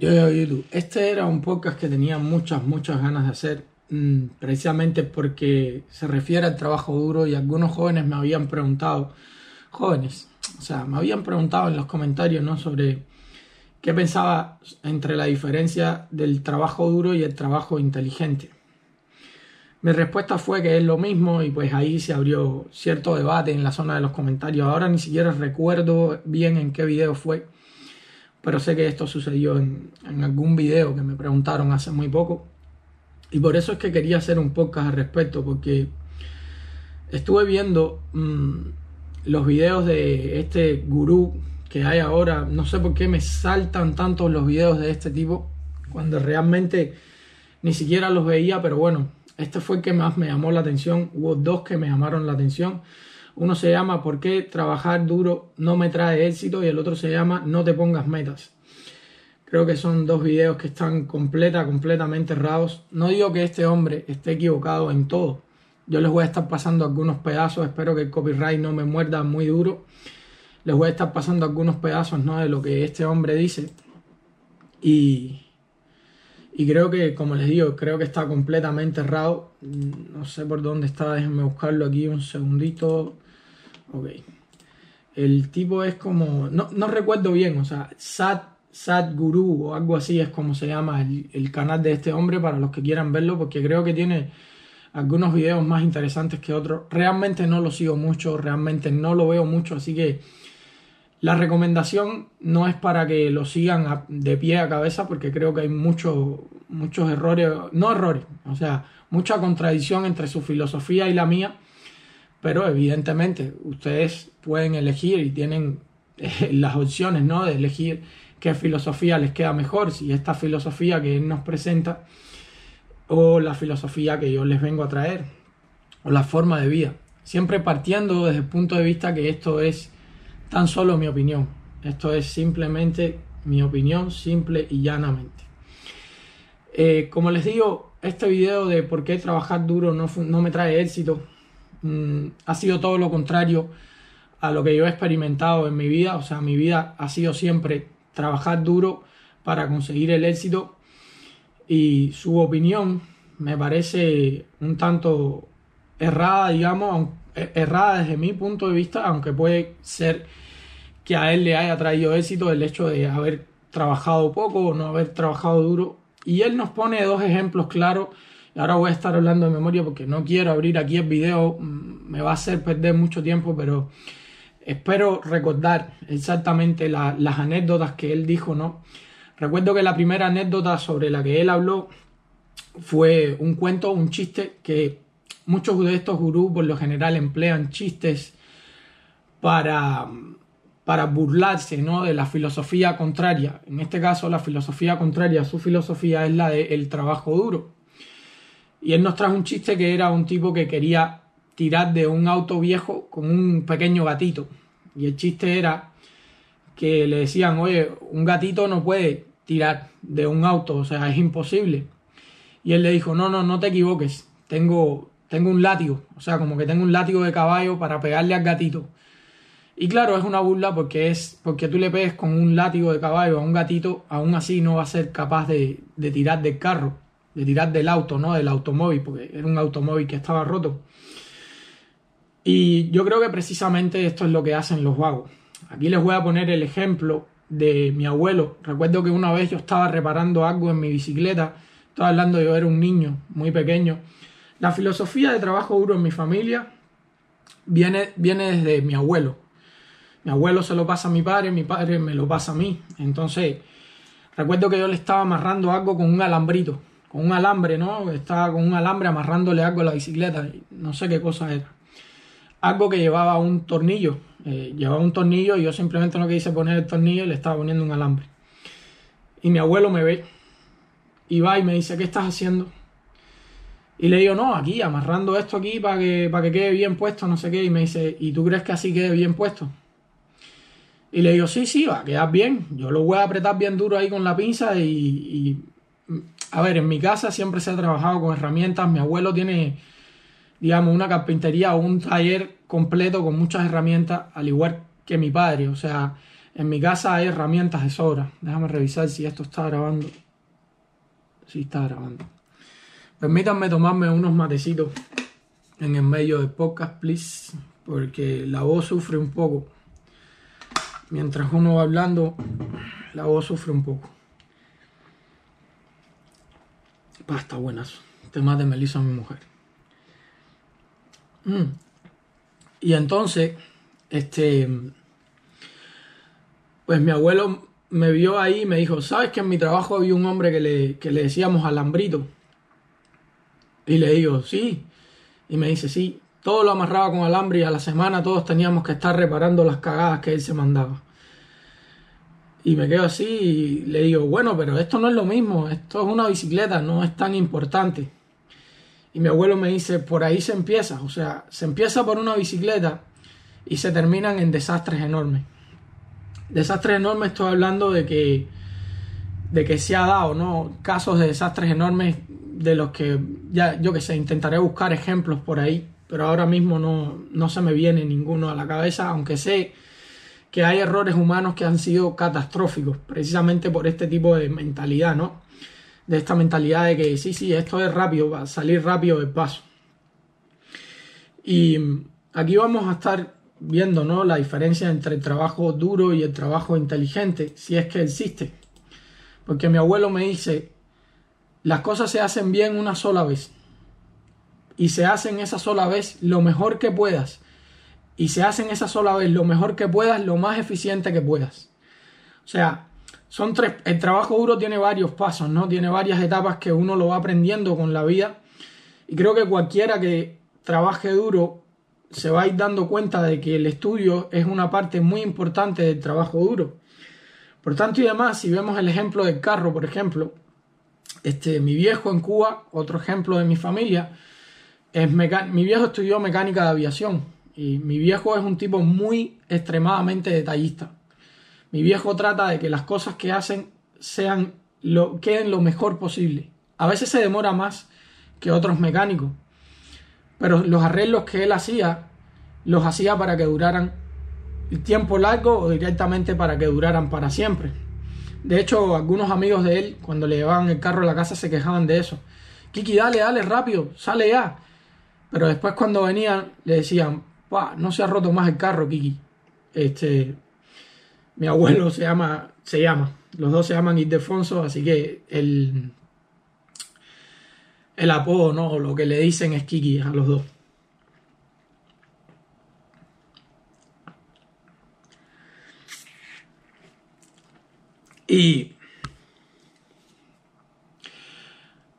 Yo, yo, YouTube. Este era un podcast que tenía muchas, muchas ganas de hacer, mm, precisamente porque se refiere al trabajo duro y algunos jóvenes me habían preguntado, jóvenes, o sea, me habían preguntado en los comentarios, ¿no? Sobre qué pensaba entre la diferencia del trabajo duro y el trabajo inteligente. Mi respuesta fue que es lo mismo y pues ahí se abrió cierto debate en la zona de los comentarios. Ahora ni siquiera recuerdo bien en qué video fue pero sé que esto sucedió en, algún video que me preguntaron hace muy poco. Y por eso es que quería hacer un podcast al respecto, porque estuve viendo mm, los videos de este gurú que hay ahora. No sé por qué me saltan tantos los videos de este tipo, cuando realmente ni siquiera los veía, pero bueno, este fue el que más me llamó la atención. Hubo dos que me llamaron la atención. Uno se llama ¿Por qué trabajar duro no me trae éxito? y el otro se llama No te pongas metas. Creo que son dos videos que están completa, completamente errados. No digo que este hombre esté equivocado en todo. Yo les voy a estar pasando algunos pedazos, espero que el copyright no me muerda muy duro. Les voy a estar pasando algunos pedazos ¿no? de lo que este hombre dice. Y, y creo que, como les digo, creo que está completamente errado. No sé por dónde está, déjenme buscarlo aquí un segundito. Ok. El tipo es como. No, no recuerdo bien, o sea, Sat, Sat Guru o algo así es como se llama el, canal de este hombre para los que quieran verlo, porque creo que tiene algunos videos más interesantes que otros. Realmente no lo sigo mucho, realmente no lo veo mucho, así que la recomendación no es para que lo sigan de pie a cabeza, porque creo que hay muchos muchos errores, no errores, o sea, mucha contradicción entre su filosofía y la mía pero evidentemente ustedes pueden elegir y tienen eh, las opciones ¿no? de elegir qué filosofía les queda mejor, si esta filosofía que él nos presenta o la filosofía que yo les vengo a traer o la forma de vida. Siempre partiendo desde el punto de vista que esto es tan solo mi opinión. Esto es simplemente mi opinión, simple y llanamente. Eh, como les digo, este video de por qué trabajar duro no, no me trae éxito Mm, ha sido todo lo contrario a lo que yo he experimentado en mi vida. O sea, mi vida ha sido siempre trabajar duro para conseguir el éxito y su opinión me parece un tanto errada, digamos, e, errada desde mi punto de vista, aunque puede ser que a él le haya traído éxito el hecho de haber trabajado poco o no haber trabajado duro. Y él nos pone dos ejemplos claros ahora voy a estar hablando de memoria porque no quiero abrir aquí el video, mm, me va a hacer perder mucho tiempo, pero espero recordar exactamente las anécdotas que él dijo, ¿no? Recuerdo que la primera anécdota sobre la que él habló fue un cuento, un chiste que muchos de estos gurús por lo general emplean chistes para, para burlarse ¿no? de la filosofía contraria. En este caso, la filosofía contraria a su filosofía es la del trabajo duro. Y él nos trajo un chiste que era un tipo que quería tirar de un auto viejo con un pequeño gatito. Y el chiste era que le decían, oye, un gatito no puede tirar de un auto, o sea, es imposible. Y él le dijo, no, no, no te equivoques, tengo, tengo un látigo, o sea, como que tengo un látigo de caballo para pegarle al gatito. Y claro, es una burla porque es porque tú le pegues con un látigo de caballo a un gatito, aún así no va a ser capaz de, de tirar del carro de tirar del auto, ¿no? Del automóvil, porque era un automóvil que estaba roto. Y yo creo que precisamente esto es lo que hacen los vagos. Aquí les voy a poner el ejemplo de mi abuelo. Recuerdo que una vez yo estaba reparando algo en mi bicicleta, estaba hablando, yo era un niño muy pequeño. La filosofía de trabajo duro en mi familia viene, viene desde mi abuelo. Mi abuelo se lo pasa a mi padre, mi padre me lo pasa a mí. Entonces, recuerdo que yo le estaba amarrando algo con un alambrito con un alambre, ¿no? Estaba con un alambre amarrándole algo a la bicicleta, no sé qué cosa era. Algo que llevaba un tornillo, eh, llevaba un tornillo y yo simplemente no quise poner el tornillo y le estaba poniendo un alambre. Y mi abuelo me ve y va y me dice, ¿qué estás haciendo? Y le digo, no, aquí, amarrando esto aquí para que, para que quede bien puesto, no sé qué. Y me dice, ¿y tú crees que así quede bien puesto? Y le digo, sí, sí, va a quedar bien. Yo lo voy a apretar bien duro ahí con la pinza y a ver, en mi casa siempre se ha trabajado con herramientas. Mi abuelo tiene, digamos, una carpintería o un taller completo con muchas herramientas, al igual que mi padre. O sea, En mi casa hay herramientas de sobra. Déjame revisar si esto está grabando. Sí, está grabando. Permítanme tomarme unos matecitos en el medio del podcast, please, porque la voz sufre un poco. Mientras uno va hablando, la voz sufre un poco. Pasta buenas. Temas de Melissa, mi mujer. Mm. Y entonces, este, pues mi abuelo me vio ahí y me dijo, ¿sabes que en mi trabajo había un hombre que le, que le decíamos alambrito? Y le digo, sí. Y me dice, sí, todo lo amarraba con alambre y a la semana todos teníamos que estar reparando las cagadas que él se mandaba. Y me quedo así y le digo, bueno, pero esto no es lo mismo, esto es una bicicleta, no es tan importante. Y mi abuelo me dice, por ahí se empieza, o sea, se empieza por una bicicleta y se terminan en desastres enormes. Desastres enormes estoy hablando de que, de que se ha dado, ¿no? Casos de desastres enormes de los que ya, yo que sé, intentaré buscar ejemplos por ahí, pero ahora mismo no, no se me viene ninguno a la cabeza, aunque sé que hay errores humanos que han sido catastróficos, precisamente por este tipo de mentalidad, ¿no? De esta mentalidad de que sí, sí, esto es rápido, va a salir rápido del paso. Y aquí vamos a estar viendo, ¿no? La diferencia entre el trabajo duro y el trabajo inteligente, si es que existe. Porque mi abuelo me dice, las cosas se hacen bien una sola vez. Y se hacen esa sola vez lo mejor que puedas y se hacen esa sola vez lo mejor que puedas, lo más eficiente que puedas. O sea, son tres, el trabajo duro tiene varios pasos, ¿no? Tiene varias etapas que uno lo va aprendiendo con la vida. Y creo que cualquiera que trabaje duro se va a ir dando cuenta de que el estudio es una parte muy importante del trabajo duro. Por tanto y demás, si vemos el ejemplo del carro, por ejemplo, este, mi viejo en Cuba, otro ejemplo de mi familia, es mi viejo estudió mecánica de aviación y mi viejo es un tipo muy extremadamente detallista. Mi viejo trata de que las cosas que hacen sean lo, queden lo mejor posible. A veces se demora más que otros mecánicos, pero los arreglos que él hacía, los hacía para que duraran el tiempo largo o directamente para que duraran para siempre. De hecho, algunos amigos de él, cuando le llevaban el carro a la casa, se quejaban de eso. Kiki, dale, dale, rápido, sale ya. Pero después cuando venían, le decían, no se ha roto más el carro, Kiki. Este, mi abuelo se llama, se llama, los dos se llaman Ildefonso, así que el, el apodo, ¿no? Lo que le dicen es Kiki a los dos. Y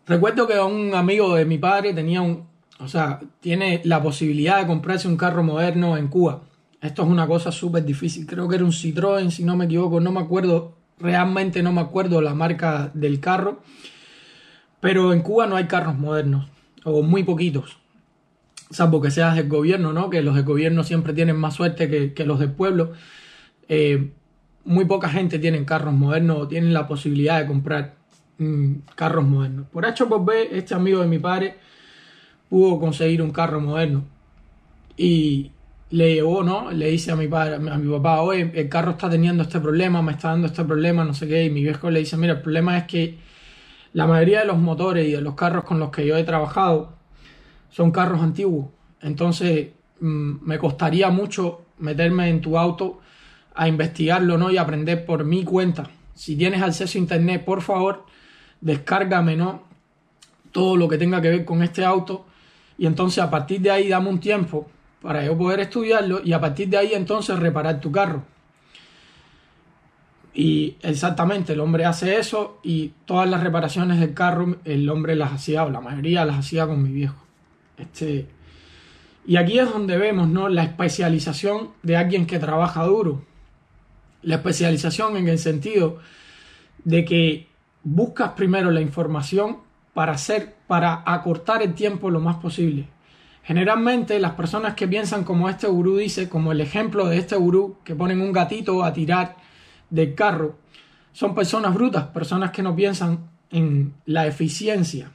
recuerdo que un amigo de mi padre tenía un, o sea, tiene la posibilidad de comprarse un carro moderno en Cuba. Esto es una cosa súper difícil. Creo que era un Citroën, si no me equivoco. No me acuerdo, realmente no me acuerdo la marca del carro. Pero en Cuba no hay carros modernos, o muy poquitos. Salvo que seas del gobierno, ¿no? Que los del gobierno siempre tienen más suerte que, los del pueblo. Eh, muy poca gente tiene carros modernos o tienen la posibilidad de comprar mm, carros modernos. Por H por B, este amigo de mi padre pudo conseguir un carro moderno. Y le llevó, ¿no? Le dice a mi padre, a mi papá, oye, el carro está teniendo este problema, me está dando este problema, no sé qué. Y mi viejo le dice, mira, el problema es que la mayoría de los motores y de los carros con los que yo he trabajado son carros antiguos. Entonces mm, me costaría mucho meterme en tu auto a investigarlo, ¿no? Y aprender por mi cuenta. Si tienes acceso a internet, por favor, descárgame, ¿no? Todo lo que tenga que ver con este auto y entonces a partir de ahí dame un tiempo para yo poder estudiarlo y a partir de ahí entonces reparar tu carro. Y exactamente, el hombre hace eso y todas las reparaciones del carro el hombre las hacía, o la mayoría las hacía con mi viejo. Este, y aquí es donde vemos ¿no? la especialización de alguien que trabaja duro. La especialización en el sentido de que buscas primero la información para hacer, para acortar el tiempo lo más posible. Generalmente las personas que piensan como este gurú dice, como el ejemplo de este gurú que ponen un gatito a tirar del carro, son personas brutas, personas que no piensan en la eficiencia.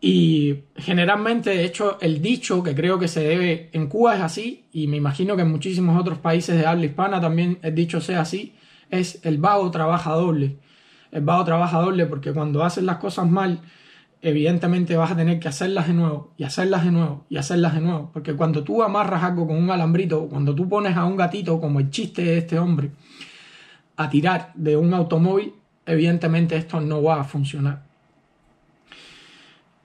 Y generalmente, de hecho, el dicho que creo que se debe en Cuba es así, y me imagino que en muchísimos otros países de habla hispana también el dicho sea así, es el vago trabaja doble. El vago trabaja doble porque cuando haces las cosas mal, evidentemente vas a tener que hacerlas de nuevo y hacerlas de nuevo y hacerlas de nuevo. Porque cuando tú amarras algo con un alambrito, cuando tú pones a un gatito, como el chiste de este hombre, a tirar de un automóvil, evidentemente esto no va a funcionar.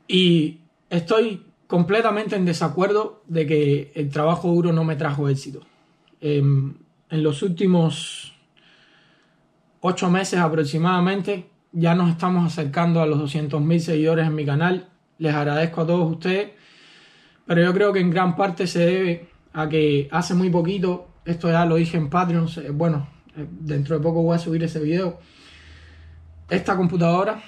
Y estoy completamente en desacuerdo de que el trabajo duro no me trajo éxito. En los últimos ocho meses aproximadamente ya nos estamos acercando a los 200.000 seguidores en mi canal. Les agradezco a todos ustedes, pero yo creo que en gran parte se debe a que hace muy poquito, esto ya lo dije en Patreon, bueno, eh, dentro de poco voy a subir ese video. Esta computadora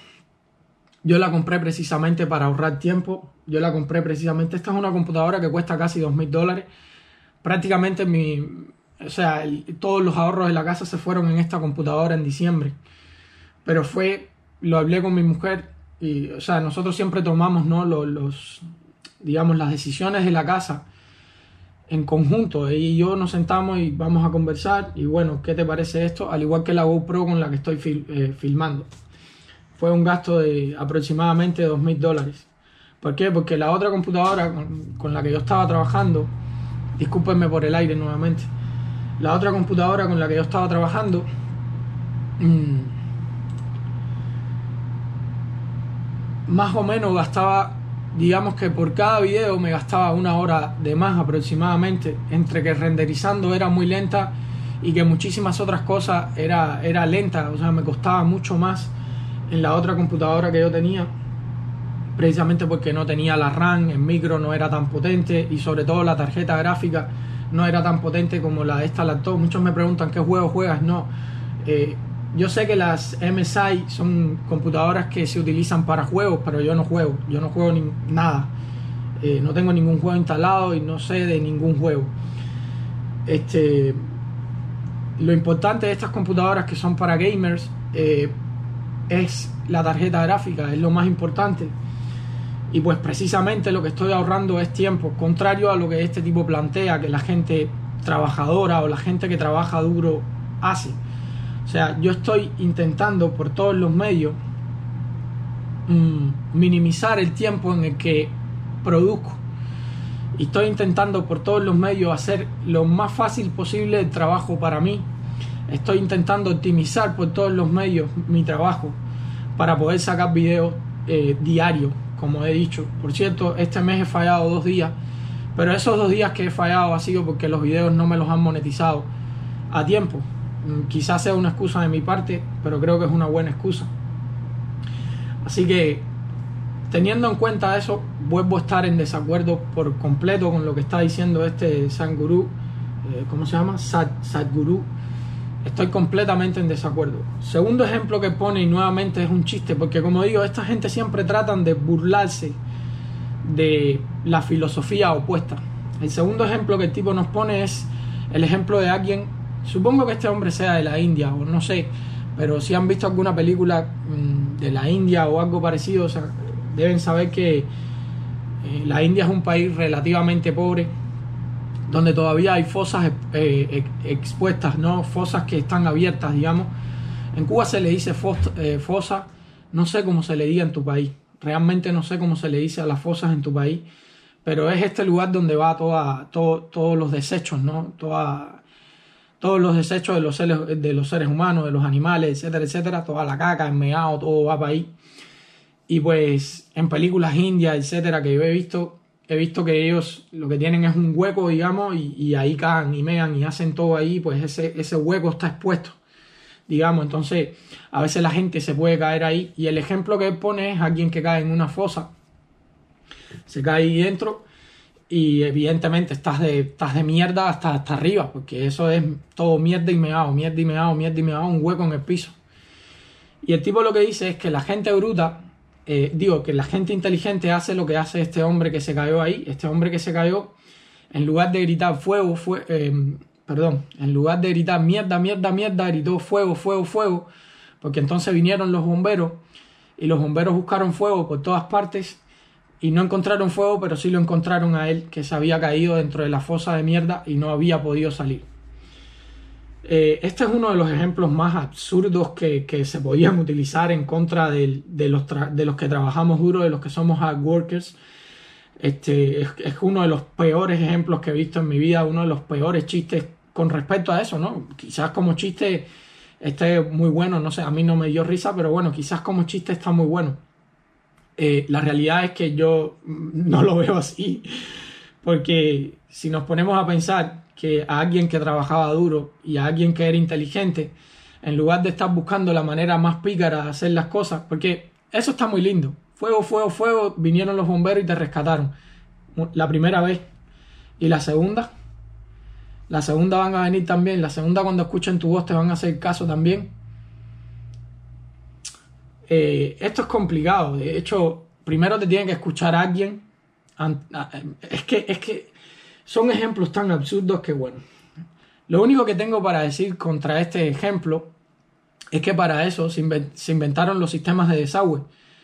yo la compré precisamente para ahorrar tiempo. Yo la compré precisamente. Esta es una computadora que cuesta casi dos mil dólares. Prácticamente mi, o sea, todos los ahorros de la casa se fueron en esta computadora en diciembre. Pero fue, lo hablé con mi mujer y, o sea, nosotros siempre tomamos, ¿no? Los, digamos, las decisiones de la casa en conjunto. Ella y yo nos sentamos y vamos a conversar. Y bueno, ¿qué te parece esto? Al igual que la GoPro con la que estoy eh, filmando. Fue un gasto de aproximadamente dos mil dólares. ¿Por qué? Porque la otra computadora con, la que yo estaba trabajando, discúlpenme por el aire nuevamente, la otra computadora con la que yo estaba trabajando, mm, más o menos gastaba digamos que por cada video me gastaba una hora de más aproximadamente, entre que renderizando era muy lenta y que muchísimas otras cosas era, era lenta, o sea, me costaba mucho más en la otra computadora que yo tenía, precisamente porque no tenía la RAM, el micro no era tan potente y sobre todo la tarjeta gráfica no era tan potente como la esta laptop. Muchos me preguntan qué juego juegas, no. Eh, yo sé que las MSI son computadoras que se utilizan para juegos, pero yo no juego, yo no juego ni nada. Eh, no tengo ningún juego instalado y no sé de ningún juego. Este, lo importante de estas computadoras que son para gamers eh, es la tarjeta gráfica, es lo más importante. Y pues precisamente lo que estoy ahorrando es tiempo, contrario a lo que este tipo plantea, que la gente trabajadora o la gente que trabaja duro hace o sea, yo estoy intentando por todos los medios mm, minimizar el tiempo en el que produzco. Y estoy intentando por todos los medios hacer lo más fácil posible el trabajo para mí. Estoy intentando optimizar por todos los medios mi trabajo para poder sacar videos eh, diarios, como he dicho. Por cierto, este mes he fallado dos días, pero esos dos días que he fallado ha sido porque los videos no me los han monetizado a tiempo. Mm, quizás sea una excusa de mi parte, pero creo que es una buena excusa. Así que, teniendo en cuenta eso, vuelvo a estar en desacuerdo por completo con lo que está diciendo este Sanguru, eh, ¿cómo se llama? Sadhguru. Estoy completamente en desacuerdo. Segundo ejemplo que pone, y nuevamente es un chiste, porque como digo, esta gente siempre tratan de burlarse de la filosofía opuesta. El segundo ejemplo que el tipo nos pone es el ejemplo de alguien Supongo que este hombre sea de la India o no sé, pero si han visto alguna película mm, de la India o algo parecido, deben saber que eh, la India es un país relativamente pobre, donde todavía hay fosas eh, expuestas, no fosas que están abiertas, digamos. En Cuba se le dice eh, fosa, no sé cómo se le diga en tu país, realmente no sé cómo se le dice a las fosas en tu país, pero es este lugar donde va toda, todos los desechos, ¿no? Toda todos los desechos de los, seres, de los seres humanos, de los animales, etcétera, etcétera, toda la caca, el meado, todo va para ahí. Y pues en películas indias, etcétera, que yo he visto, he visto que ellos lo que tienen es un hueco, digamos, y, ahí cagan y mean y hacen todo ahí, pues ese, ese hueco está expuesto, digamos. Entonces, a veces la gente se puede caer ahí. Y el ejemplo que pone es alguien que cae en una fosa, se cae ahí dentro y evidentemente estás de, estás de mierda hasta, hasta arriba, porque eso es todo mierda y meado, mierda y meado, mierda y meado, un hueco en el piso. Y el tipo lo que dice es que la gente bruta, eh, digo, que la gente inteligente hace lo que hace este hombre que se cayó ahí, este hombre que se cayó, en lugar de gritar fuego, fue, eh, perdón, en lugar de gritar mierda, mierda, mierda, gritó fuego, fuego, fuego, porque entonces vinieron los bomberos y los bomberos buscaron fuego por todas partes y no encontraron fuego, pero sí lo encontraron a él, que se había caído dentro de la fosa de mierda y no había podido salir. Eh, este es uno de los ejemplos más absurdos que, se podían utilizar en contra de, los de, los que trabajamos duro, de los que somos hard workers. Este, es, uno de los peores ejemplos que he visto en mi vida, uno de los peores chistes con respecto a eso, ¿no? Quizás como chiste esté muy bueno, no sé, a mí no me dio risa, pero bueno, quizás como chiste está muy bueno. Eh, la realidad es que yo no lo veo así, porque si nos ponemos a pensar que a alguien que trabajaba duro y a alguien que era inteligente, en lugar de estar buscando la manera más pícara de hacer las cosas, porque eso está muy lindo. Fuego, fuego, fuego, vinieron los bomberos y te rescataron. La primera vez. Y la segunda, la segunda van a venir también. La segunda cuando escuchen tu voz te van a hacer caso también. Eh, esto es complicado. De hecho, primero te tiene que escuchar alguien. Es que, es que son ejemplos tan absurdos que bueno. Lo único que tengo para decir contra este ejemplo es que para eso se, inventaron los sistemas de desagüe,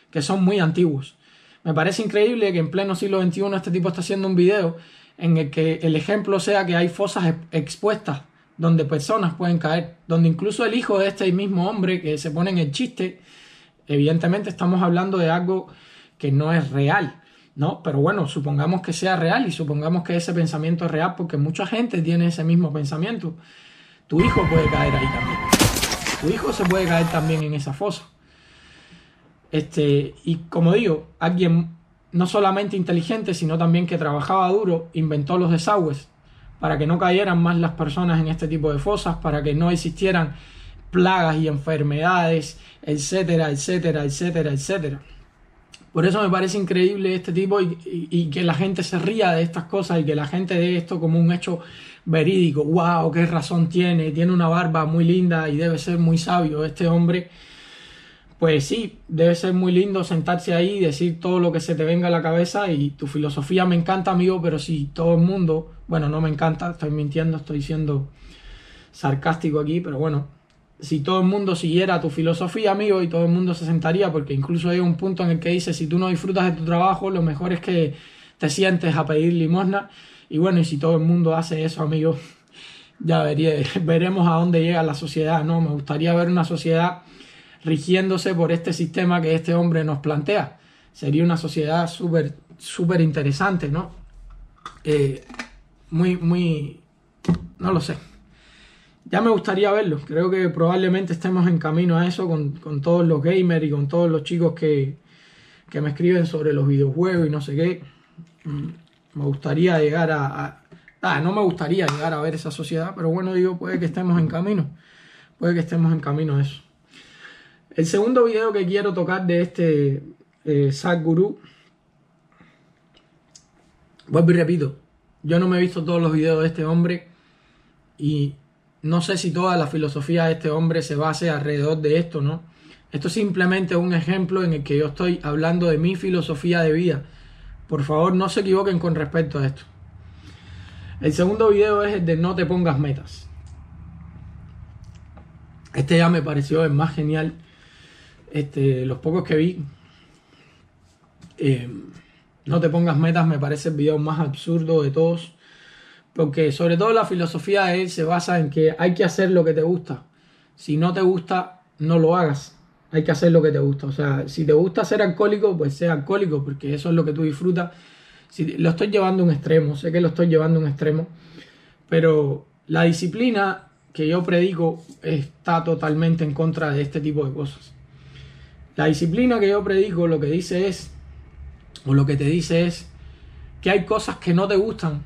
que son muy antiguos. Me parece increíble que en pleno siglo XXI este tipo está haciendo un video en el que el ejemplo sea que hay fosas expuestas donde personas pueden caer, donde incluso el hijo de este mismo hombre que se pone en el chiste, evidentemente estamos hablando de algo que no es real, ¿no? Pero bueno, supongamos que sea real y supongamos que ese pensamiento es real porque mucha gente tiene ese mismo pensamiento. Tu hijo puede caer ahí también. Tu hijo se puede caer también en esa fosa. Este, y como digo, alguien no solamente inteligente, sino también que trabajaba duro, inventó los desagües para que no cayeran más las personas en este tipo de fosas, para que no existieran plagas y enfermedades, etcétera, etcétera, etcétera, etcétera. Por eso me parece increíble este tipo y, que la gente se ría de estas cosas y que la gente dé esto como un hecho verídico. ¡Wow! ¡Qué razón tiene! Tiene una barba muy linda y debe ser muy sabio este hombre pues sí, debe ser muy lindo sentarse ahí y decir todo lo que se te venga a la cabeza y tu filosofía me encanta, amigo, pero si todo el mundo, bueno, no me encanta, estoy mintiendo, estoy siendo sarcástico aquí, pero bueno, si todo el mundo siguiera tu filosofía, amigo, y todo el mundo se sentaría, porque incluso hay un punto en el que dice, si tú no disfrutas de tu trabajo, lo mejor es que te sientes a pedir limosna, y bueno, y si todo el mundo hace eso, amigo, ya veremos a dónde llega la sociedad, ¿no? Me gustaría ver una sociedad rigiéndose por este sistema que este hombre nos plantea. Sería una sociedad súper, súper interesante, ¿no? Eh, muy, muy, no lo sé. Ya me gustaría verlo. Creo que probablemente estemos en camino a eso con, todos los gamers y con todos los chicos que, que, me escriben sobre los videojuegos y no sé qué. Mm, me gustaría llegar a, a no me gustaría llegar a ver esa sociedad, pero bueno, digo, puede que estemos en camino. Puede que estemos en camino a eso. El segundo video que quiero tocar de este eh, Sadhguru, vuelvo y repito, yo no me he visto todos los videos de este hombre y no sé si toda la filosofía de este hombre se base alrededor de esto, ¿no? Esto es simplemente un ejemplo en el que yo estoy hablando de mi filosofía de vida. Por favor, no se equivoquen con respecto a esto. El segundo video es el de no te pongas metas. Este ya me pareció el más genial este, los pocos que vi, eh, no te pongas metas, me parece el video más absurdo de todos. Porque sobre todo la filosofía de él se basa en que hay que hacer lo que te gusta. Si no te gusta, no lo hagas. Hay que hacer lo que te gusta. O sea, si te gusta ser alcohólico, pues sea alcohólico, porque eso es lo que tú disfrutas. Si, lo estoy llevando a un extremo, sé que lo estoy llevando a un extremo. Pero la disciplina que yo predico está totalmente en contra de este tipo de cosas. La disciplina que yo predico lo que dice es, o lo que te dice es, que hay cosas que no te gustan,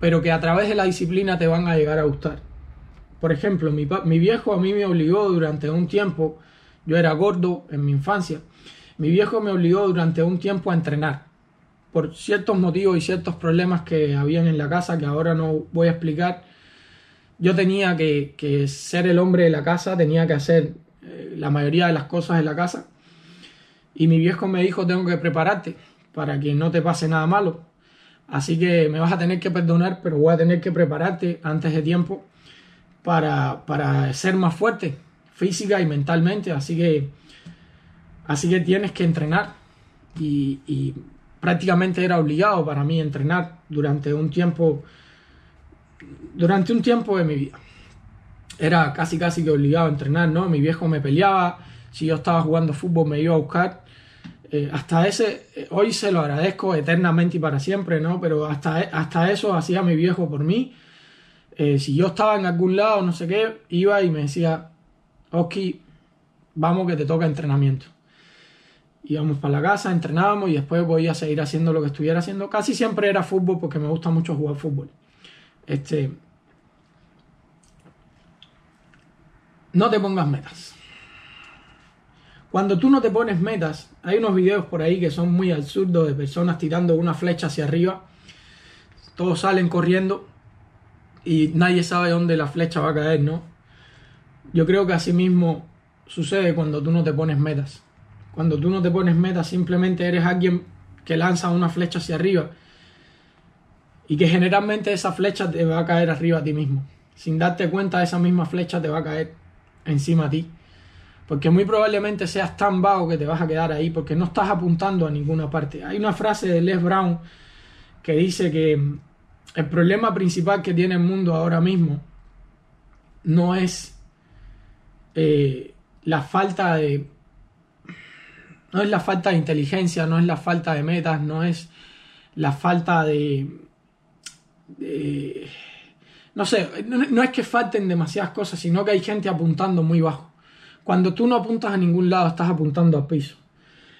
pero que a través de la disciplina te van a llegar a gustar. Por ejemplo, mi, viejo a mí me obligó durante un tiempo, yo era gordo en mi infancia, mi viejo me obligó durante un tiempo a entrenar, por ciertos motivos y ciertos problemas que habían en la casa que ahora no voy a explicar. Yo tenía que, ser el hombre de la casa, tenía que hacer eh, la mayoría de las cosas en la casa. Y mi viejo me dijo, tengo que prepararte para que no te pase nada malo. Así que me vas a tener que perdonar, pero voy a tener que prepararte antes de tiempo para, para ser más fuerte física y mentalmente. Así que, así que tienes que entrenar. Y, y prácticamente era obligado para mí entrenar durante un tiempo, durante un tiempo de mi vida. Era casi casi que obligado a entrenar, ¿no? Mi viejo me peleaba, si yo estaba jugando fútbol me iba a buscar. Eh, hasta ese, eh, hoy se lo agradezco eternamente y para siempre, ¿no? Pero hasta, hasta eso hacía mi viejo por mí. Eh, si yo estaba en algún lado, no sé qué, iba y me decía, Oski, vamos que te toca entrenamiento. Íbamos para la casa, entrenábamos y después voy a seguir haciendo lo que estuviera haciendo. Casi siempre era fútbol porque me gusta mucho jugar fútbol. Este, no te pongas metas. Cuando tú no te pones metas, hay unos videos por ahí que son muy absurdos de personas tirando una flecha hacia arriba. Todos salen corriendo y nadie sabe dónde la flecha va a caer, ¿no? Yo creo que así mismo sucede cuando tú no te pones metas. Cuando tú no te pones metas, simplemente eres alguien que lanza una flecha hacia arriba y que generalmente esa flecha te va a caer arriba a ti mismo. Sin darte cuenta, esa misma flecha te va a caer encima a ti. Porque muy probablemente seas tan vago que te vas a quedar ahí porque no estás apuntando a ninguna parte. Hay una frase de Les Brown que dice que el problema principal que tiene el mundo ahora mismo no es eh, la falta de no es la falta de inteligencia, no es la falta de metas, no es la falta de, no sé, no, es que falten demasiadas cosas, sino que hay gente apuntando muy bajo. Cuando tú no apuntas a ningún lado, estás apuntando al piso,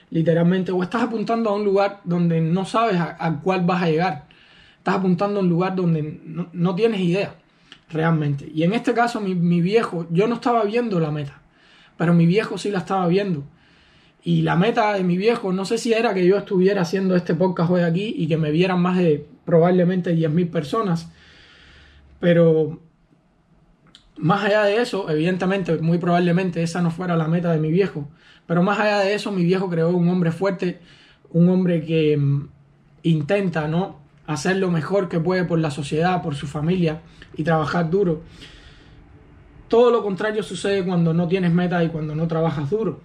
literalmente, o estás apuntando a un lugar donde no sabes a cuál vas a llegar estás apuntando a un lugar donde no, tienes idea realmente. Y en este caso mi, viejo, yo no estaba viendo la meta, pero mi viejo sí la estaba viendo. Y la meta de mi viejo, no sé si era que yo estuviera haciendo este podcast hoy aquí y que me vieran más de probablemente 10.000 personas, pero más allá de eso, evidentemente, muy probablemente esa no fuera la meta de mi viejo, pero más allá de eso, mi viejo creó un hombre fuerte, un hombre que mm, intenta, ¿no? hacer lo mejor que puede por la sociedad, por su familia y trabajar duro. Todo lo contrario sucede cuando no tienes meta y cuando no trabajas duro.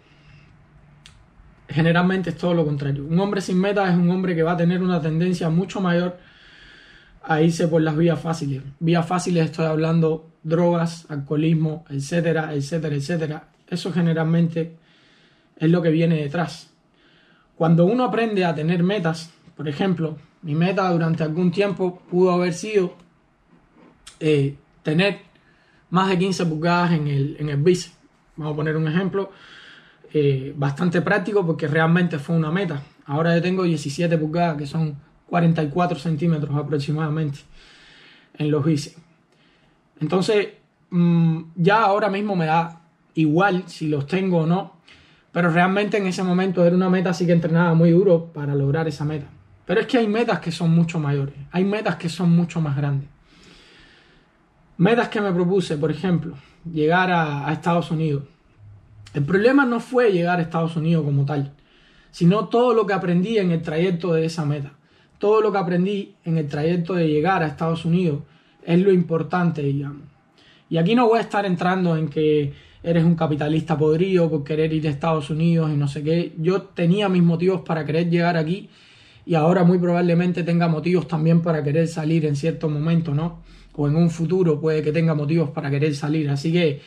Generalmente es todo lo contrario. Un hombre sin meta es un hombre que va a tener una tendencia mucho mayor a irse por las vías fáciles. Vías fáciles estoy hablando drogas, alcoholismo, etcétera, etcétera, etcétera. Eso generalmente es lo que viene detrás. Cuando uno aprende a tener metas, por ejemplo, mi meta durante algún tiempo pudo haber sido eh, tener más de 15 pulgadas en el, en el bici. Vamos a poner un ejemplo eh, bastante práctico porque realmente fue una meta. Ahora yo tengo 17 pulgadas, que son 44 centímetros aproximadamente en los bici. Entonces, mm, ya ahora mismo me da igual si los tengo o no, pero realmente en ese momento era una meta, así que entrenaba muy duro para lograr esa meta. Pero es que hay metas que son mucho mayores, hay metas que son mucho más grandes. Metas que me propuse, por ejemplo, llegar a, Estados Unidos. El problema no fue llegar a Estados Unidos como tal, sino todo lo que aprendí en el trayecto de esa meta. Todo lo que aprendí en el trayecto de llegar a Estados Unidos es lo importante, digamos. Y aquí no voy a estar entrando en que eres un capitalista podrido por querer ir a Estados Unidos y no sé qué. Yo tenía mis motivos para querer llegar aquí y ahora muy probablemente tenga motivos también para querer salir en cierto momento, ¿no? O en un futuro puede que tenga motivos para querer salir. Así que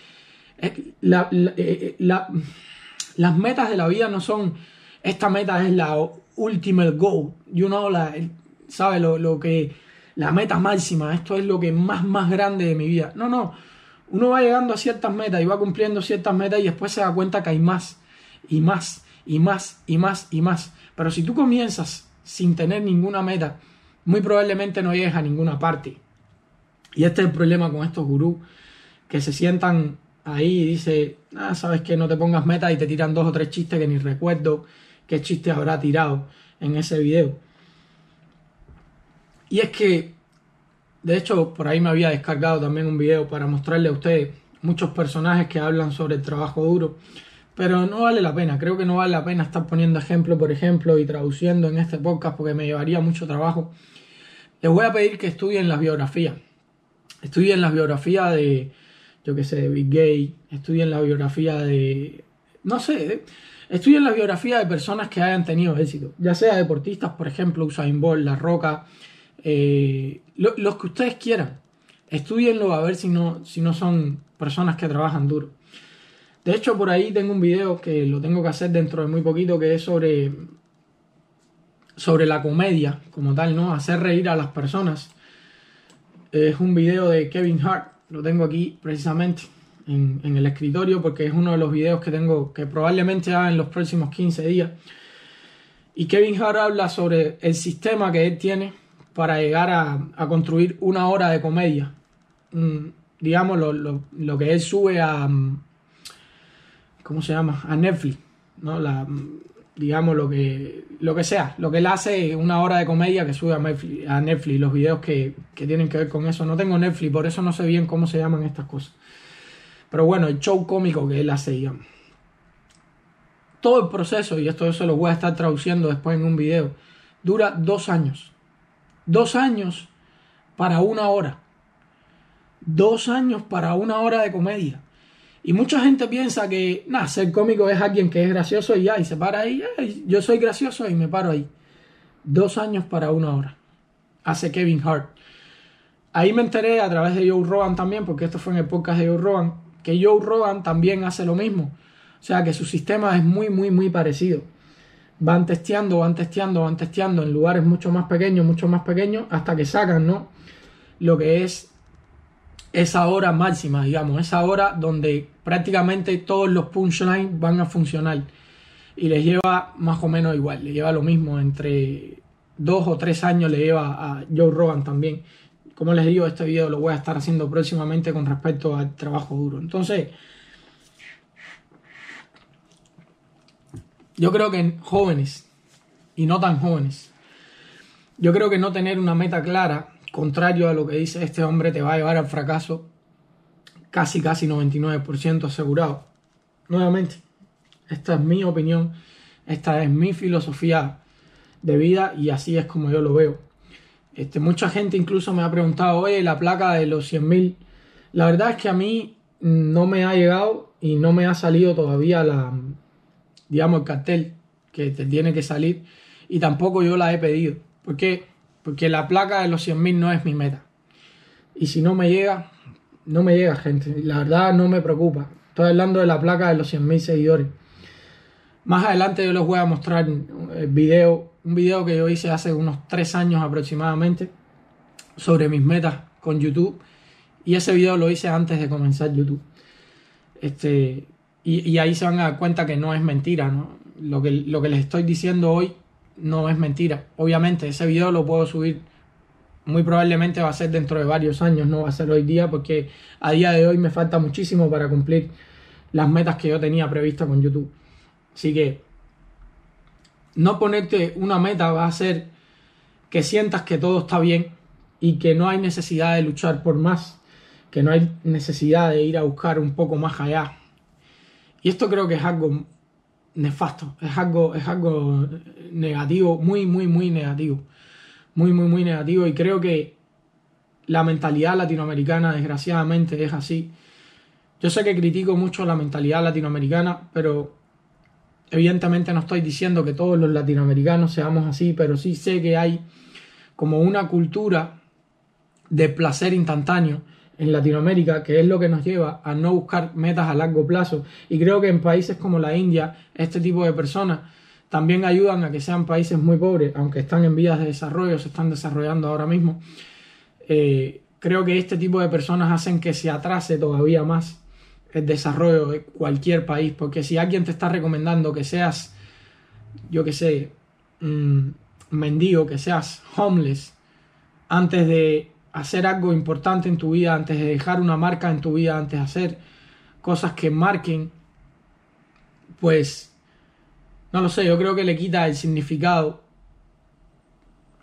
eh, eh, eh, las metas de la vida no son, esta meta es la ultimate goal, you know, la, ¿sabe? Lo, lo que, la meta máxima, esto es lo que más, más grande de mi vida. No, no, uno va llegando a ciertas metas y va cumpliendo ciertas metas y después se da cuenta que hay más y más y más y más y más. Pero si tú comienzas sin tener ninguna meta, muy probablemente no llegues a ninguna parte. Y este es el problema con estos gurús que se sientan ahí y dice, ah, sabes que no te pongas meta y te tiran dos o tres chistes que ni recuerdo qué chistes habrá tirado en ese video. Y es que, de hecho, por ahí me había descargado también un video para mostrarle a ustedes muchos personajes que hablan sobre el trabajo duro pero no vale la pena, creo que no vale la pena estar poniendo ejemplo por ejemplo y traduciendo en este podcast porque me llevaría mucho trabajo. Les voy a pedir que estudien las biografías. Estudien las biografías de, yo que sé, de Big Gay, estudien la biografía de, no sé. Estudien la biografía de personas que hayan tenido éxito, ya sea deportistas, por ejemplo, Usain Bolt, La Roca, eh, los que ustedes quieran. Estudienlo a ver si no, si no son personas que trabajan duro. De hecho, por ahí tengo un video que lo tengo que hacer dentro de muy poquito, que es sobre, sobre la comedia como tal, ¿no? Hacer reír a las personas. Es un video de Kevin Hart, lo tengo aquí precisamente en, el escritorio porque es uno de los videos que tengo que probablemente haga en los próximos 15 días. Y Kevin Hart habla sobre el sistema que él tiene para llegar a, construir una hora de comedia. Mm, digamos, lo, lo, lo que él sube a, ¿cómo se llama? A Netflix, ¿no? La, digamos, lo que, lo que sea, lo que él hace, una hora de comedia que sube a Netflix, a Netflix los videos que, que, tienen que ver con eso. No tengo Netflix, por eso no sé bien cómo se llaman estas cosas. Pero bueno, el show cómico que él digamos. Todo el proceso, y esto se lo voy a estar traduciendo después en un video, dura dos años. Dos años para una hora. Dos años para una hora de comedia. Y mucha gente piensa que, nada, ser cómico es alguien que es gracioso y ya, y se para ahí, yo soy gracioso y me paro ahí. Dos años para una hora. Hace Kevin Hart. Ahí me enteré a través de Joe Rogan también, porque esto fue en el podcast de Joe Rogan, que Joe Rogan también hace lo mismo. O sea que su sistema es muy, muy, muy parecido. Van testeando, van testeando, van testeando en lugares mucho más pequeños, mucho más pequeños, hasta que sacan, ¿no? Lo que es esa hora máxima, digamos, esa hora donde prácticamente todos los punchlines van a funcionar. Y les lleva más o menos igual, le lleva lo mismo, entre dos o tres años le lleva a Joe Rogan también. Como les digo, este video lo voy a estar haciendo próximamente con respecto al trabajo duro. Entonces, yo creo que jóvenes y no tan jóvenes, yo creo que no tener una meta clara contrario a lo que dice este hombre, te va a llevar al fracaso casi, casi 99% asegurado. Nuevamente, esta es mi opinión, esta es mi filosofía de vida y así es como yo lo veo. Este, mucha gente incluso me ha preguntado, oye, la placa de los 100.000. La verdad es que a mí no me ha llegado y no me ha salido todavía la, digamos, el cartel que te tiene que salir y tampoco yo la he pedido. ¿Por qué? Porque la placa de los 100.000 no es mi meta. Y si no me llega, no me llega, gente. La verdad no me preocupa. Estoy hablando de la placa de los 100.000 seguidores. Más adelante yo les voy a mostrar el video, un video que yo hice hace unos 3 años aproximadamente sobre mis metas con YouTube. Y ese video lo hice antes de comenzar YouTube. Este, y, ahí se van a dar cuenta que no es mentira, ¿no? Lo que, lo que les estoy diciendo hoy no es mentira. Obviamente, ese video lo puedo subir muy probablemente va a ser dentro de varios años, no va a ser hoy día, porque a día de hoy me falta muchísimo para cumplir las metas que yo tenía previstas con YouTube. Así que no ponerte una meta va a hacer que sientas que todo está bien y que no hay necesidad de luchar por más, que no hay necesidad de ir a buscar un poco más allá. Y esto creo que es algo nefasto, es algo, es algo negativo, muy, muy, muy negativo. Muy, muy, muy negativo. Y creo que la mentalidad latinoamericana, desgraciadamente, es así. Yo sé que critico mucho la mentalidad latinoamericana, pero evidentemente no estoy diciendo que todos los latinoamericanos seamos así, pero sí sé que hay como una cultura de placer instantáneo en Latinoamérica, que es lo que nos lleva a no buscar metas a largo plazo. Y creo que en países como la India, este tipo de personas también ayudan a que sean países muy pobres, aunque están en vías de desarrollo, se están desarrollando ahora mismo. Eh, creo que este tipo de personas hacen que se atrase todavía más el desarrollo de cualquier país, porque si alguien te está recomendando que seas, yo que sé, mendigo, que seas homeless, antes de hacer algo importante en tu vida, antes de dejar una marca en tu vida, antes de hacer cosas que marquen, pues no lo sé, yo creo que le quita el significado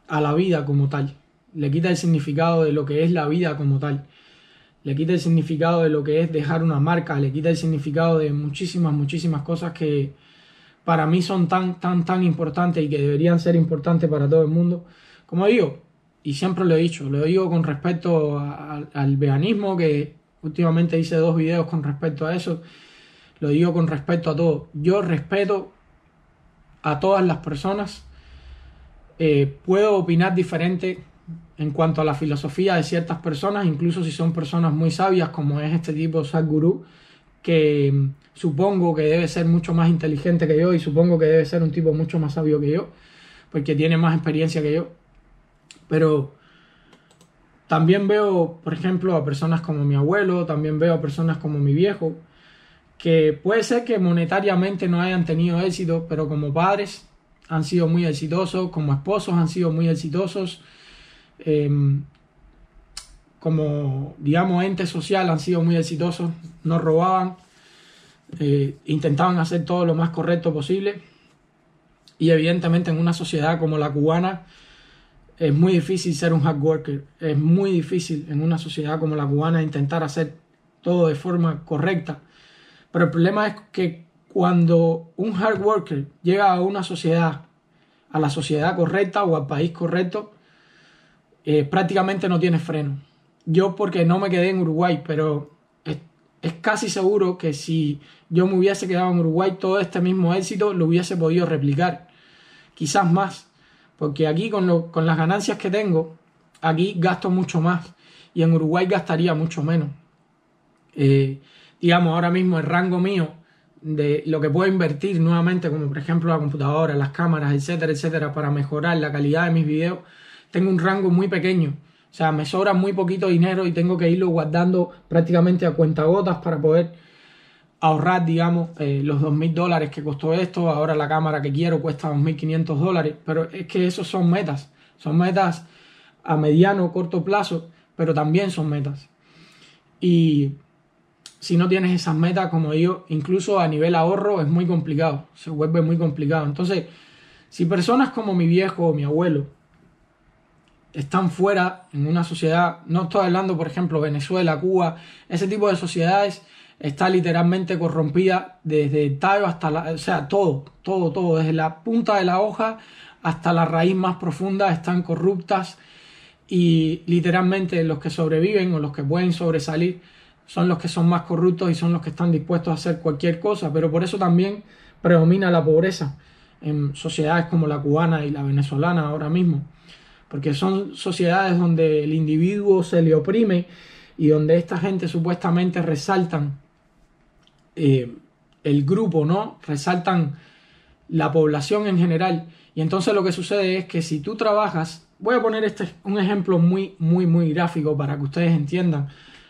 a la vida como tal. Le quita el significado de lo que es la vida como tal. Le quita el significado de lo que es dejar una marca. Le quita el significado de muchísimas, muchísimas cosas que para mí son tan, tan, tan importantes y que deberían ser importantes para todo el mundo. Como digo, y siempre lo he dicho, lo digo con respecto al veganismo, que últimamente hice dos videos con respecto a eso. lo digo con respeto a todos. Yo respeto a todas las personas. Eh, puedo opinar diferente en cuanto a la filosofía de ciertas personas, incluso si son personas muy sabias, como es este tipo Sadhguru, que mm, supongo que debe ser mucho más inteligente que yo y supongo que debe ser un tipo mucho más sabio que yo, porque tiene más experiencia que yo. Pero también veo, por ejemplo, a personas como mi abuelo, también veo a personas como mi viejo, que puede ser que monetariamente no hayan tenido éxito, pero como padres han sido muy exitosos, como esposos han sido muy exitosos, em, como, digamos, ente social han sido muy exitosos, no robaban, eh, intentaban hacer todo lo más correcto posible. Y evidentemente en una sociedad como la cubana es muy difícil ser un hard worker, es muy difícil en una sociedad como la cubana intentar hacer todo de forma correcta pero el problema es que cuando un hard worker llega a una sociedad, a la sociedad correcta o al país correcto, eh, prácticamente no tiene freno. Yo porque no me quedé en Uruguay, pero es, casi seguro que si yo me hubiese quedado en Uruguay, todo este mismo éxito lo hubiese podido replicar. Quizás más, porque aquí con, con las ganancias que tengo, aquí gasto mucho más y en Uruguay gastaría mucho menos. Eh, digamos, ahora mismo el rango mío de lo que puedo invertir nuevamente, como por ejemplo la computadora, las cámaras, etcétera, etcétera, para mejorar la calidad de mis videos, tengo un rango muy pequeño. O sea, me sobra muy poquito dinero y tengo que irlo guardando prácticamente a cuentagotas para poder ahorrar, digamos, eh, los 2.000 dólares que costó esto. Ahora la cámara que quiero cuesta 2.500 dólares. Pero es que esos son metas. Son metas a mediano o corto plazo, pero también son metas. Y si no tienes esas metas, como digo, incluso a nivel ahorro es muy complicado, se vuelve muy complicado. Entonces, si personas como mi viejo o mi abuelo están fuera en una sociedad, no estoy hablando, por ejemplo, Venezuela, Cuba, ese tipo de sociedades está literalmente corrompida desde el tallo hasta la, o sea, todo, todo, todo, desde la punta de la hoja hasta la raíz más profunda están corruptas y literalmente los que sobreviven o los que pueden sobresalir son los que son más corruptos y son los que están dispuestos a hacer cualquier cosa, pero por eso también predomina la pobreza en sociedades como la cubana y la venezolana ahora mismo, porque son sociedades donde el individuo se le oprime y donde esta gente supuestamente resaltan eh, el grupo, ¿no? Resaltan la población en general. Y entonces lo que sucede es que si tú trabajas, voy a poner este un ejemplo muy, muy, muy gráfico para que ustedes entiendan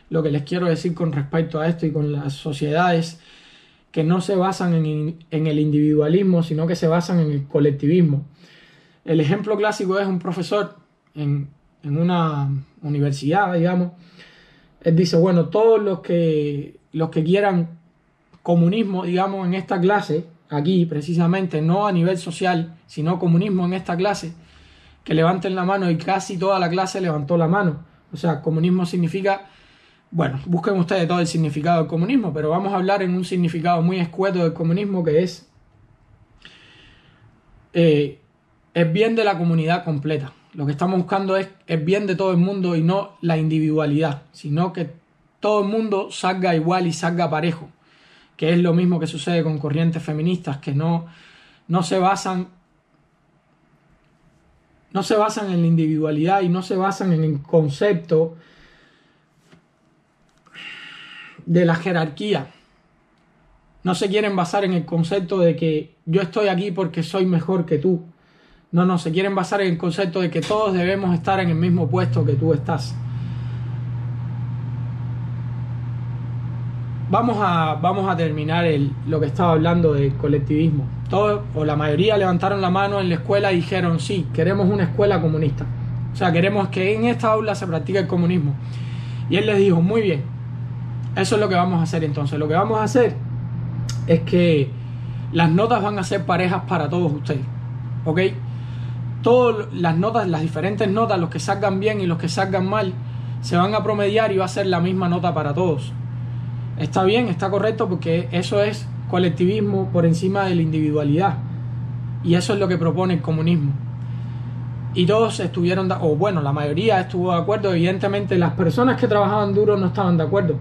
lo que les quiero decir con respecto a esto y con las sociedades que no se basan en, el individualismo, sino que se basan en el colectivismo. El ejemplo clásico es un profesor en, una universidad, digamos. Él dice, bueno, todos los que, los que quieran comunismo, digamos, en esta clase, aquí precisamente, no a nivel social, sino comunismo en esta clase, que levanten la mano y casi toda la clase levantó la mano. O sea, comunismo significa bueno, busquen ustedes todo el significado del comunismo, pero vamos a hablar en un significado muy escueto del comunismo que es eh, es bien de la comunidad completa. Lo que estamos buscando es el bien de todo el mundo y no la individualidad, sino que todo el mundo salga igual y salga parejo, que es lo mismo que sucede con corrientes feministas que no, no se basan no se basan en la individualidad y no se basan en el concepto de la jerarquía. No se quieren basar en el concepto de que yo estoy aquí porque soy mejor que tú. No, no, se quieren basar en el concepto de que todos debemos estar en el mismo puesto que tú estás. Vamos a, vamos a terminar el, lo que estaba hablando del colectivismo. Todos, o la mayoría levantaron la mano en la escuela y dijeron, sí, queremos una escuela comunista. O sea, queremos que en esta aula se practique el comunismo. Y él les dijo, muy bien, eso es lo que vamos a hacer entonces. Lo que vamos a hacer es que las notas van a ser parejas para todos ustedes. ¿Ok? Todas las notas, las diferentes notas, los que salgan bien y los que salgan mal, se van a promediar y va a ser la misma nota para todos. Está bien, está correcto porque eso es colectivismo por encima de la individualidad. Y eso es lo que propone el comunismo. Y todos estuvieron, o bueno, la mayoría estuvo de acuerdo. Evidentemente las personas que trabajaban duro no estaban de acuerdo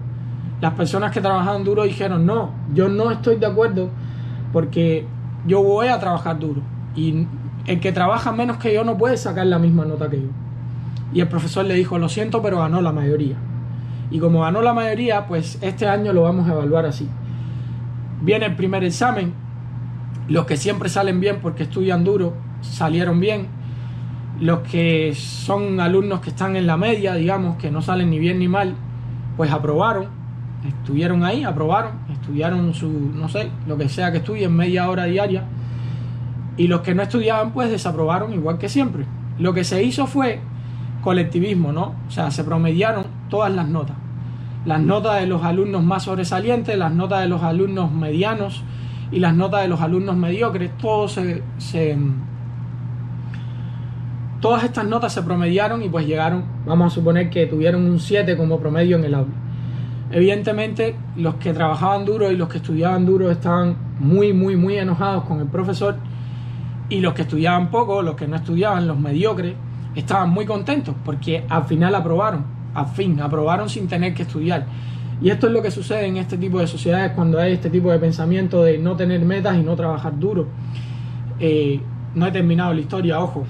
las personas que trabajaban duro dijeron, no, yo no estoy de acuerdo porque yo voy a trabajar duro. Y el que trabaja menos que yo no puede sacar la misma nota que yo. Y el profesor le dijo, lo siento, pero ganó la mayoría. Y como ganó la mayoría, pues este año lo vamos a evaluar así. Viene el primer examen, los que siempre salen bien porque estudian duro, salieron bien. Los que son alumnos que están en la media, digamos, que no salen ni bien ni mal, pues aprobaron. Estuvieron ahí, aprobaron, estudiaron su, no sé, lo que sea que estudien, media hora diaria. Y los que no estudiaban, pues desaprobaron igual que siempre. Lo que se hizo fue colectivismo, ¿no? O sea, se promediaron todas las notas. Las notas de los alumnos más sobresalientes, las notas de los alumnos medianos y las notas de los alumnos mediocres, todo se, todas estas notas se promediaron y pues llegaron, vamos a suponer que tuvieron un 7 como promedio en el aula. Evidentemente, los que trabajaban duro y los que estudiaban duro estaban muy, muy, muy enojados con el profesor y los que estudiaban poco, los que no estudiaban, los mediocres, estaban muy contentos porque al final aprobaron, al fin, aprobaron sin tener que estudiar. Y esto es lo que sucede en este tipo de sociedades cuando hay este tipo de pensamiento de no tener metas y no trabajar duro. Eh, no he terminado la historia, ojo.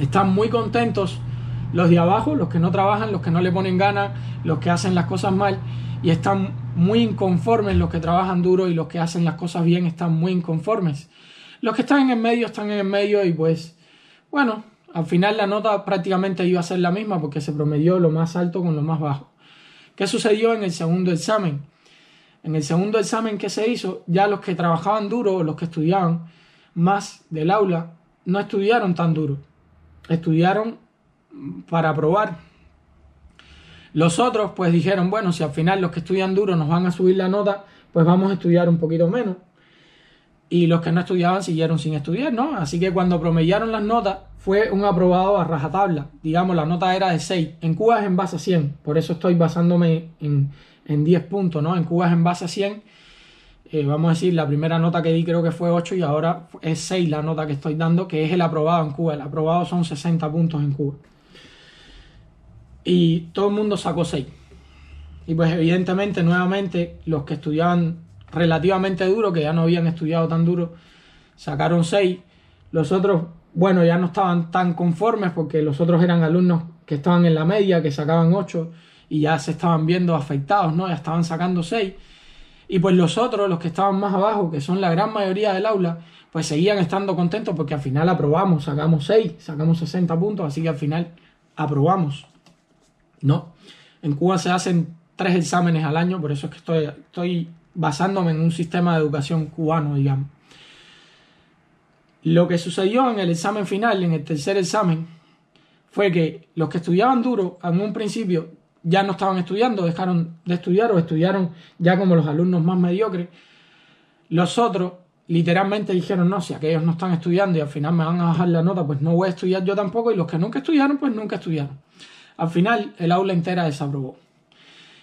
Están muy contentos los de abajo, los que no trabajan, los que no le ponen ganas, los que hacen las cosas mal, y están muy inconformes los que trabajan duro y los que hacen las cosas bien están muy inconformes. Los que están en el medio están en el medio y pues, bueno, al final la nota prácticamente iba a ser la misma porque se promedió lo más alto con lo más bajo. ¿Qué sucedió en el segundo examen? En el segundo examen que se hizo, ya los que trabajaban duro, los que estudiaban más del aula, no estudiaron tan duro. Estudiaron para aprobar. Los otros pues dijeron, bueno, si al final los que estudian duro nos van a subir la nota, pues vamos a estudiar un poquito menos y los que no estudiaban siguieron sin estudiar, ¿no? Así que cuando promediaron las notas fue un aprobado a rajatabla. Digamos, la nota era de 6. En Cuba es en base a 100, por eso estoy basándome en, en 10 puntos, ¿no? En Cuba es en base a 100. Eh, vamos a decir, la primera nota que di creo que fue 8 y ahora es 6 la nota que estoy dando, que es el aprobado en Cuba. El aprobado son 60 puntos en Cuba. Y todo el mundo sacó 6. Y pues evidentemente, nuevamente, los que estudiaban relativamente duro, que ya no habían estudiado tan duro, sacaron 6. Los otros, bueno, ya no estaban tan conformes porque los otros eran alumnos que estaban en la media, que sacaban 8 y ya se estaban viendo afectados, ¿no? Ya estaban sacando 6. Y pues los otros, los que estaban más abajo, que son la gran mayoría del aula, pues seguían estando contentos porque al final aprobamos, sacamos 6, sacamos 60 puntos, así que al final aprobamos. ¿No? En Cuba se hacen tres exámenes al año, por eso es que estoy, estoy basándome en un sistema de educación cubano, digamos. Lo que sucedió en el examen final, en el tercer examen, fue que los que estudiaban duro en un principio ya no estaban estudiando, dejaron de estudiar o estudiaron ya como los alumnos más mediocres. Los otros literalmente dijeron, no, si aquellos no están estudiando y al final me van a bajar la nota, pues no voy a estudiar yo tampoco. Y los que nunca estudiaron, pues nunca estudiaron. Al final el aula entera desaprobó.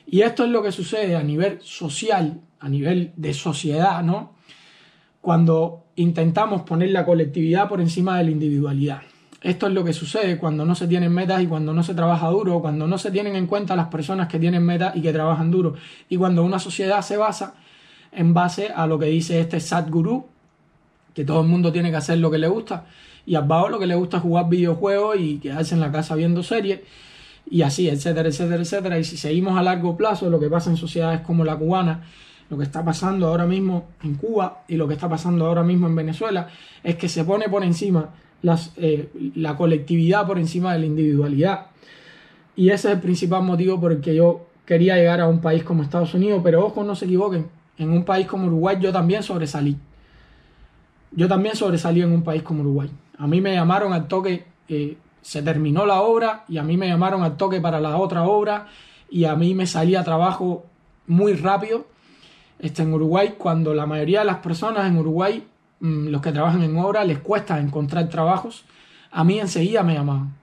Y esto es lo que sucede a nivel social a nivel de sociedad, ¿no? Cuando intentamos poner la colectividad por encima de la individualidad. Esto es lo que sucede cuando no se tienen metas y cuando no se trabaja duro, cuando no se tienen en cuenta las personas que tienen metas y que trabajan duro. Y cuando una sociedad se basa en base a lo que dice este Sadhguru, que todo el mundo tiene que hacer lo que le gusta, y abajo lo que le gusta es jugar videojuegos y quedarse en la casa viendo series, y así, etcétera, etcétera, etcétera. Y si seguimos a largo plazo, lo que pasa en sociedades como la cubana, lo que está pasando ahora mismo en Cuba y lo que está pasando ahora mismo en Venezuela es que se pone por encima eh, la colectividad por encima de la individualidad. Y ese es el principal motivo por el que yo quería llegar a un país como Estados Unidos, pero ojo, no se equivoquen, en un país como Uruguay yo también sobresalí. Yo también sobresalí en un país como Uruguay. A mí me llamaron al toque, eh, se terminó la obra y a mí me llamaron al toque para la otra obra y a mí me salía trabajo muy rápido este, en Uruguay, cuando la mayoría de las personas en Uruguay, mm, los que trabajan en obra, les cuesta encontrar trabajos, a mí enseguida me llamaban.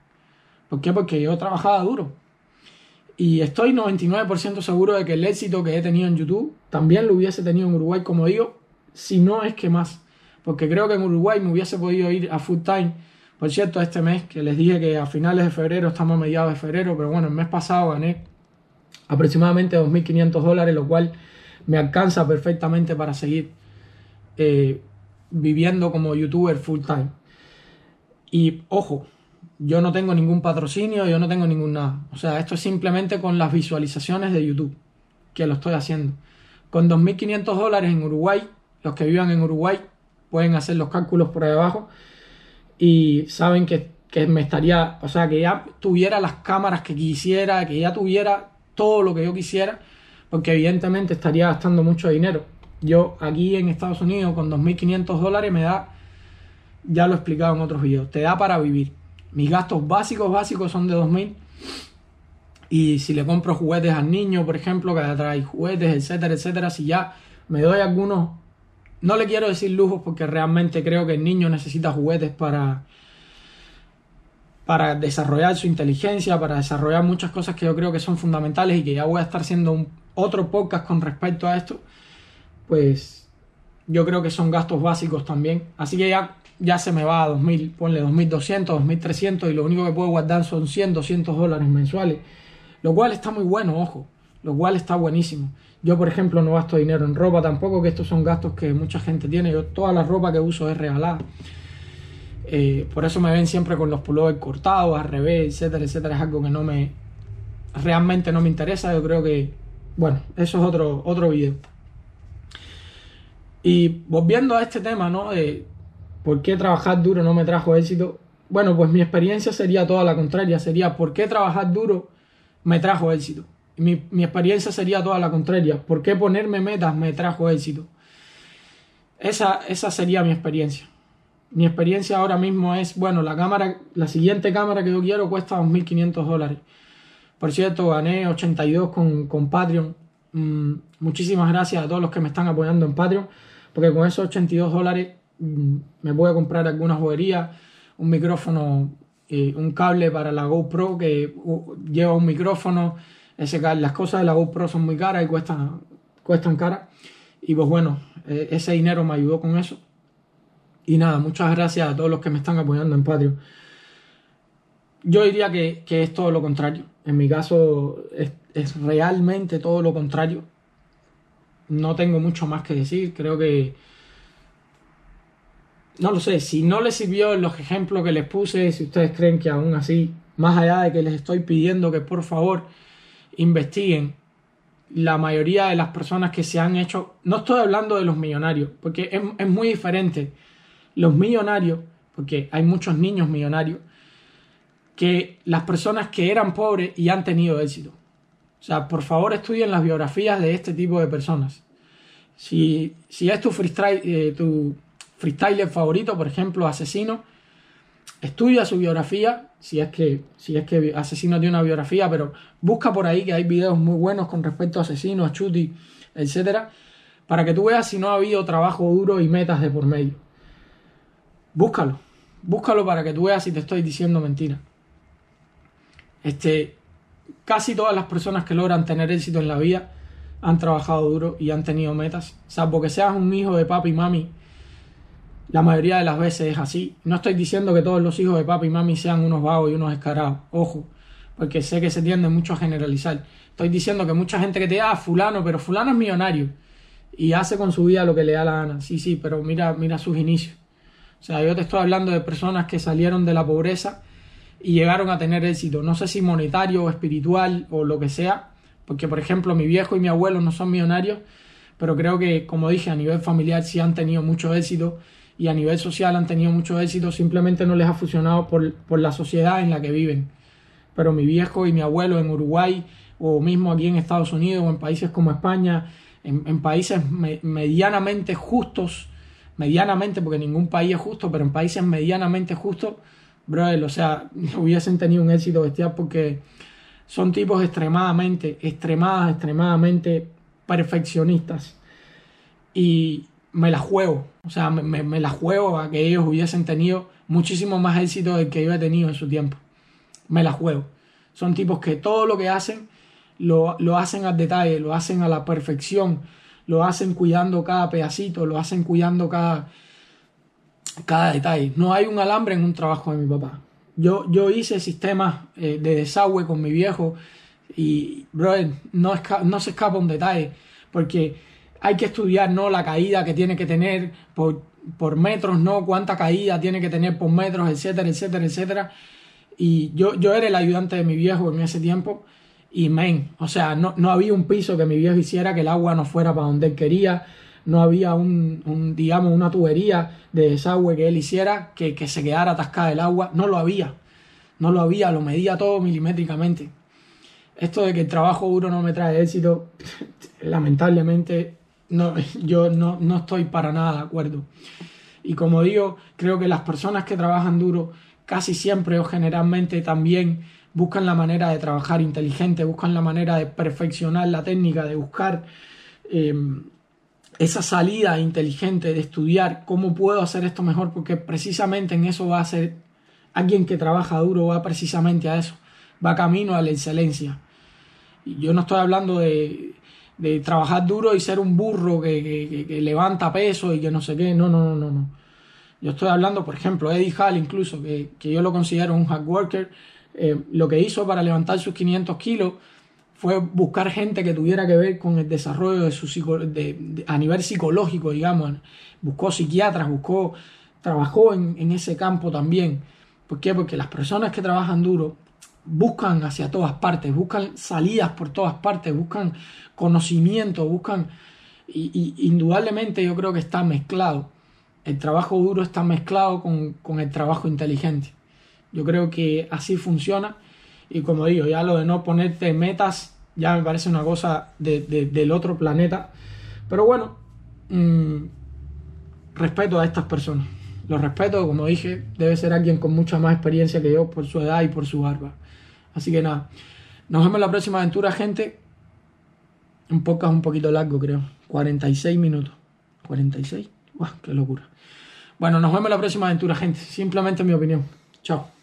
¿Por qué? Porque yo trabajaba duro. Y estoy 99% seguro de que el éxito que he tenido en YouTube también lo hubiese tenido en Uruguay, como digo, si no es que más. Porque creo que en Uruguay me hubiese podido ir a full time. Por cierto, este mes, que les dije que a finales de febrero, estamos a mediados de febrero, pero bueno, el mes pasado gané aproximadamente 2.500 dólares, lo cual me alcanza perfectamente para seguir eh, viviendo como youtuber full time. Y ojo, yo no tengo ningún patrocinio, yo no tengo ningún nada. O sea, esto es simplemente con las visualizaciones de YouTube que lo estoy haciendo. Con 2.500 dólares en Uruguay, los que vivan en Uruguay pueden hacer los cálculos por ahí abajo y saben que, que me estaría, o sea, que ya tuviera las cámaras que quisiera, que ya tuviera todo lo que yo quisiera, porque evidentemente estaría gastando mucho dinero. Yo aquí en Estados Unidos con 2.500 dólares me da, ya lo he explicado en otros videos, te da para vivir. Mis gastos básicos, básicos son de 2.000. Y si le compro juguetes al niño, por ejemplo, que trae juguetes, etcétera, etcétera, si ya me doy algunos, no le quiero decir lujos porque realmente creo que el niño necesita juguetes para, para desarrollar su inteligencia, para desarrollar muchas cosas que yo creo que son fundamentales y que ya voy a estar haciendo un, otro podcast con respecto a esto, pues yo creo que son gastos básicos también. Así que ya, ya se me va a 2.000, ponle 2.200, 2.300 y lo único que puedo guardar son 100, 200 dólares mensuales. Lo cual está muy bueno, ojo, lo cual está buenísimo. Yo, por ejemplo, no gasto dinero en ropa tampoco, que estos son gastos que mucha gente tiene. Yo toda la ropa que uso es regalada. Eh, por eso me ven siempre con los pullovers cortados, al revés, etcétera, etcétera. Es algo que no me. realmente no me interesa. Yo creo que. Bueno, eso es otro, otro video. Y volviendo a este tema, ¿no? De por qué trabajar duro no me trajo éxito. Bueno, pues mi experiencia sería toda la contraria. Sería por qué trabajar duro me trajo éxito. Mi, mi experiencia sería toda la contraria. ¿Por qué ponerme metas me trajo éxito? Esa, esa sería mi experiencia mi experiencia ahora mismo es, bueno, la cámara, la siguiente cámara que yo quiero cuesta 2.500 dólares. Por cierto, gané 82 con, con Patreon. Mm, muchísimas gracias a todos los que me están apoyando en Patreon, porque con esos 82 dólares mm, me voy a comprar alguna joyería, un micrófono, eh, un cable para la GoPro que lleva un micrófono. Las cosas de la GoPro son muy caras y cuestan, cuestan caras. Y pues bueno, eh, ese dinero me ayudó con eso. Y nada, muchas gracias a todos los que me están apoyando en Patreon. Yo diría que, es todo lo contrario. En mi caso es, realmente todo lo contrario. No tengo mucho más que decir. Creo que... No lo sé, si no les sirvió los ejemplos que les puse, si ustedes creen que aún así, más allá de que les estoy pidiendo que por favor investiguen, la mayoría de las personas que se han hecho, no estoy hablando de los millonarios, porque es, es muy diferente los millonarios, porque hay muchos niños millonarios, que las personas que eran pobres y han tenido éxito. O sea, por favor estudien las biografías de este tipo de personas. Si, si es tu, freestyle, eh, tu freestyler favorito, por ejemplo, Asesino, estudia su biografía, si es que, si es que Asesino tiene una biografía, pero busca por ahí que hay videos muy buenos con respecto a Asesino, a Chuti, etcétera, para que tú veas si no ha habido trabajo duro y metas de por medio. Búscalo. Búscalo para que tú veas si te estoy diciendo mentira. Este, casi todas las personas que logran tener éxito en la vida han trabajado duro y han tenido metas. Salvo que seas un hijo de papi y mami, la mayoría de las veces es así. No estoy diciendo que todos los hijos de papi y mami sean unos vagos y unos escarados. Ojo, porque sé que se tiende mucho a generalizar. Estoy diciendo que mucha gente que te da, ah, fulano, pero fulano es millonario y hace con su vida lo que le da la gana. Sí, sí, pero mira, mira sus inicios. O sea, yo te estoy hablando de personas que salieron de la pobreza y llegaron a tener éxito, no sé si monetario o espiritual o lo que sea, porque por ejemplo mi viejo y mi abuelo no son millonarios, pero creo que, como dije, a nivel familiar sí han tenido mucho éxito y a nivel social han tenido mucho éxito, simplemente no les ha funcionado por, la sociedad en la que viven. Pero mi viejo y mi abuelo en Uruguay o mismo aquí en Estados Unidos o en países como España, en, países medianamente justos, medianamente, porque ningún país es justo, pero en países medianamente justos, brother, o sea, hubiesen tenido un éxito bestial porque son tipos extremadamente, extremadas, extremadamente perfeccionistas. Y me la juego, o sea, me, me, la juego a que ellos hubiesen tenido muchísimo más éxito del que yo he tenido en su tiempo. Me la juego. Son tipos que todo lo que hacen lo, lo hacen al detalle, lo hacen a la perfección lo hacen cuidando cada pedacito, lo hacen cuidando cada, cada detalle. No hay un alambre en un trabajo de mi papá. Yo, yo hice sistemas eh, de desagüe con mi viejo Y, bro, no, no se escapa un detalle, porque hay que estudiar, ¿no? La caída que tiene que tener por, por metros, ¿no? Cuánta caída tiene que tener por metros, etcétera, etcétera, etcétera. Y yo, yo era el ayudante de mi viejo en ese tiempo. Y, men, o sea, no, no había un piso que mi viejo hiciera que el agua no fuera para donde él quería. No había un, un digamos, una tubería de desagüe que él hiciera que, que se quedara atascada el agua. No lo había. No lo había, lo medía todo milimétricamente. Esto de que el trabajo duro no me trae éxito, lamentablemente no, yo no, no estoy para nada de acuerdo. Y como digo, creo que las personas que trabajan duro casi siempre o generalmente también buscan la manera de trabajar inteligente, buscan la manera de perfeccionar la técnica, de buscar eh, esa salida inteligente, de estudiar cómo puedo hacer esto mejor, porque precisamente en eso va a ser alguien que trabaja duro, va precisamente a eso, va camino a la excelencia. Y yo no estoy hablando de, de trabajar duro y ser un burro que, que, levanta peso y que no sé qué. No, no, no, no. Yo estoy hablando, por ejemplo, Eddie Hall incluso, que, que yo lo considero un hard worker. Eh, lo que hizo para levantar sus 500 kilos fue buscar gente que tuviera que ver con el desarrollo de su de, a nivel psicológico, digamos. Buscó psiquiatras, buscó, trabajó en, en ese campo también. ¿Por qué? Porque las personas que trabajan duro buscan hacia todas partes, buscan salidas por todas partes, buscan conocimiento, buscan... Y, indudablemente yo creo que está mezclado. El trabajo duro está mezclado con, el trabajo inteligente. Yo creo que así funciona. Y como digo, ya lo de no ponerte metas ya me parece una cosa del otro planeta. Pero bueno, mm, respeto a estas personas. Los respeto, como dije, debe ser alguien con mucha más experiencia que yo por su edad y por su barba. Así que nada, nos vemos en la próxima aventura, gente. Un podcast un poquito largo, creo. 46 minutos. 46. ¡Guau! ¡Qué locura! Bueno, nos vemos en la próxima aventura, gente. Simplemente mi opinión. Chao.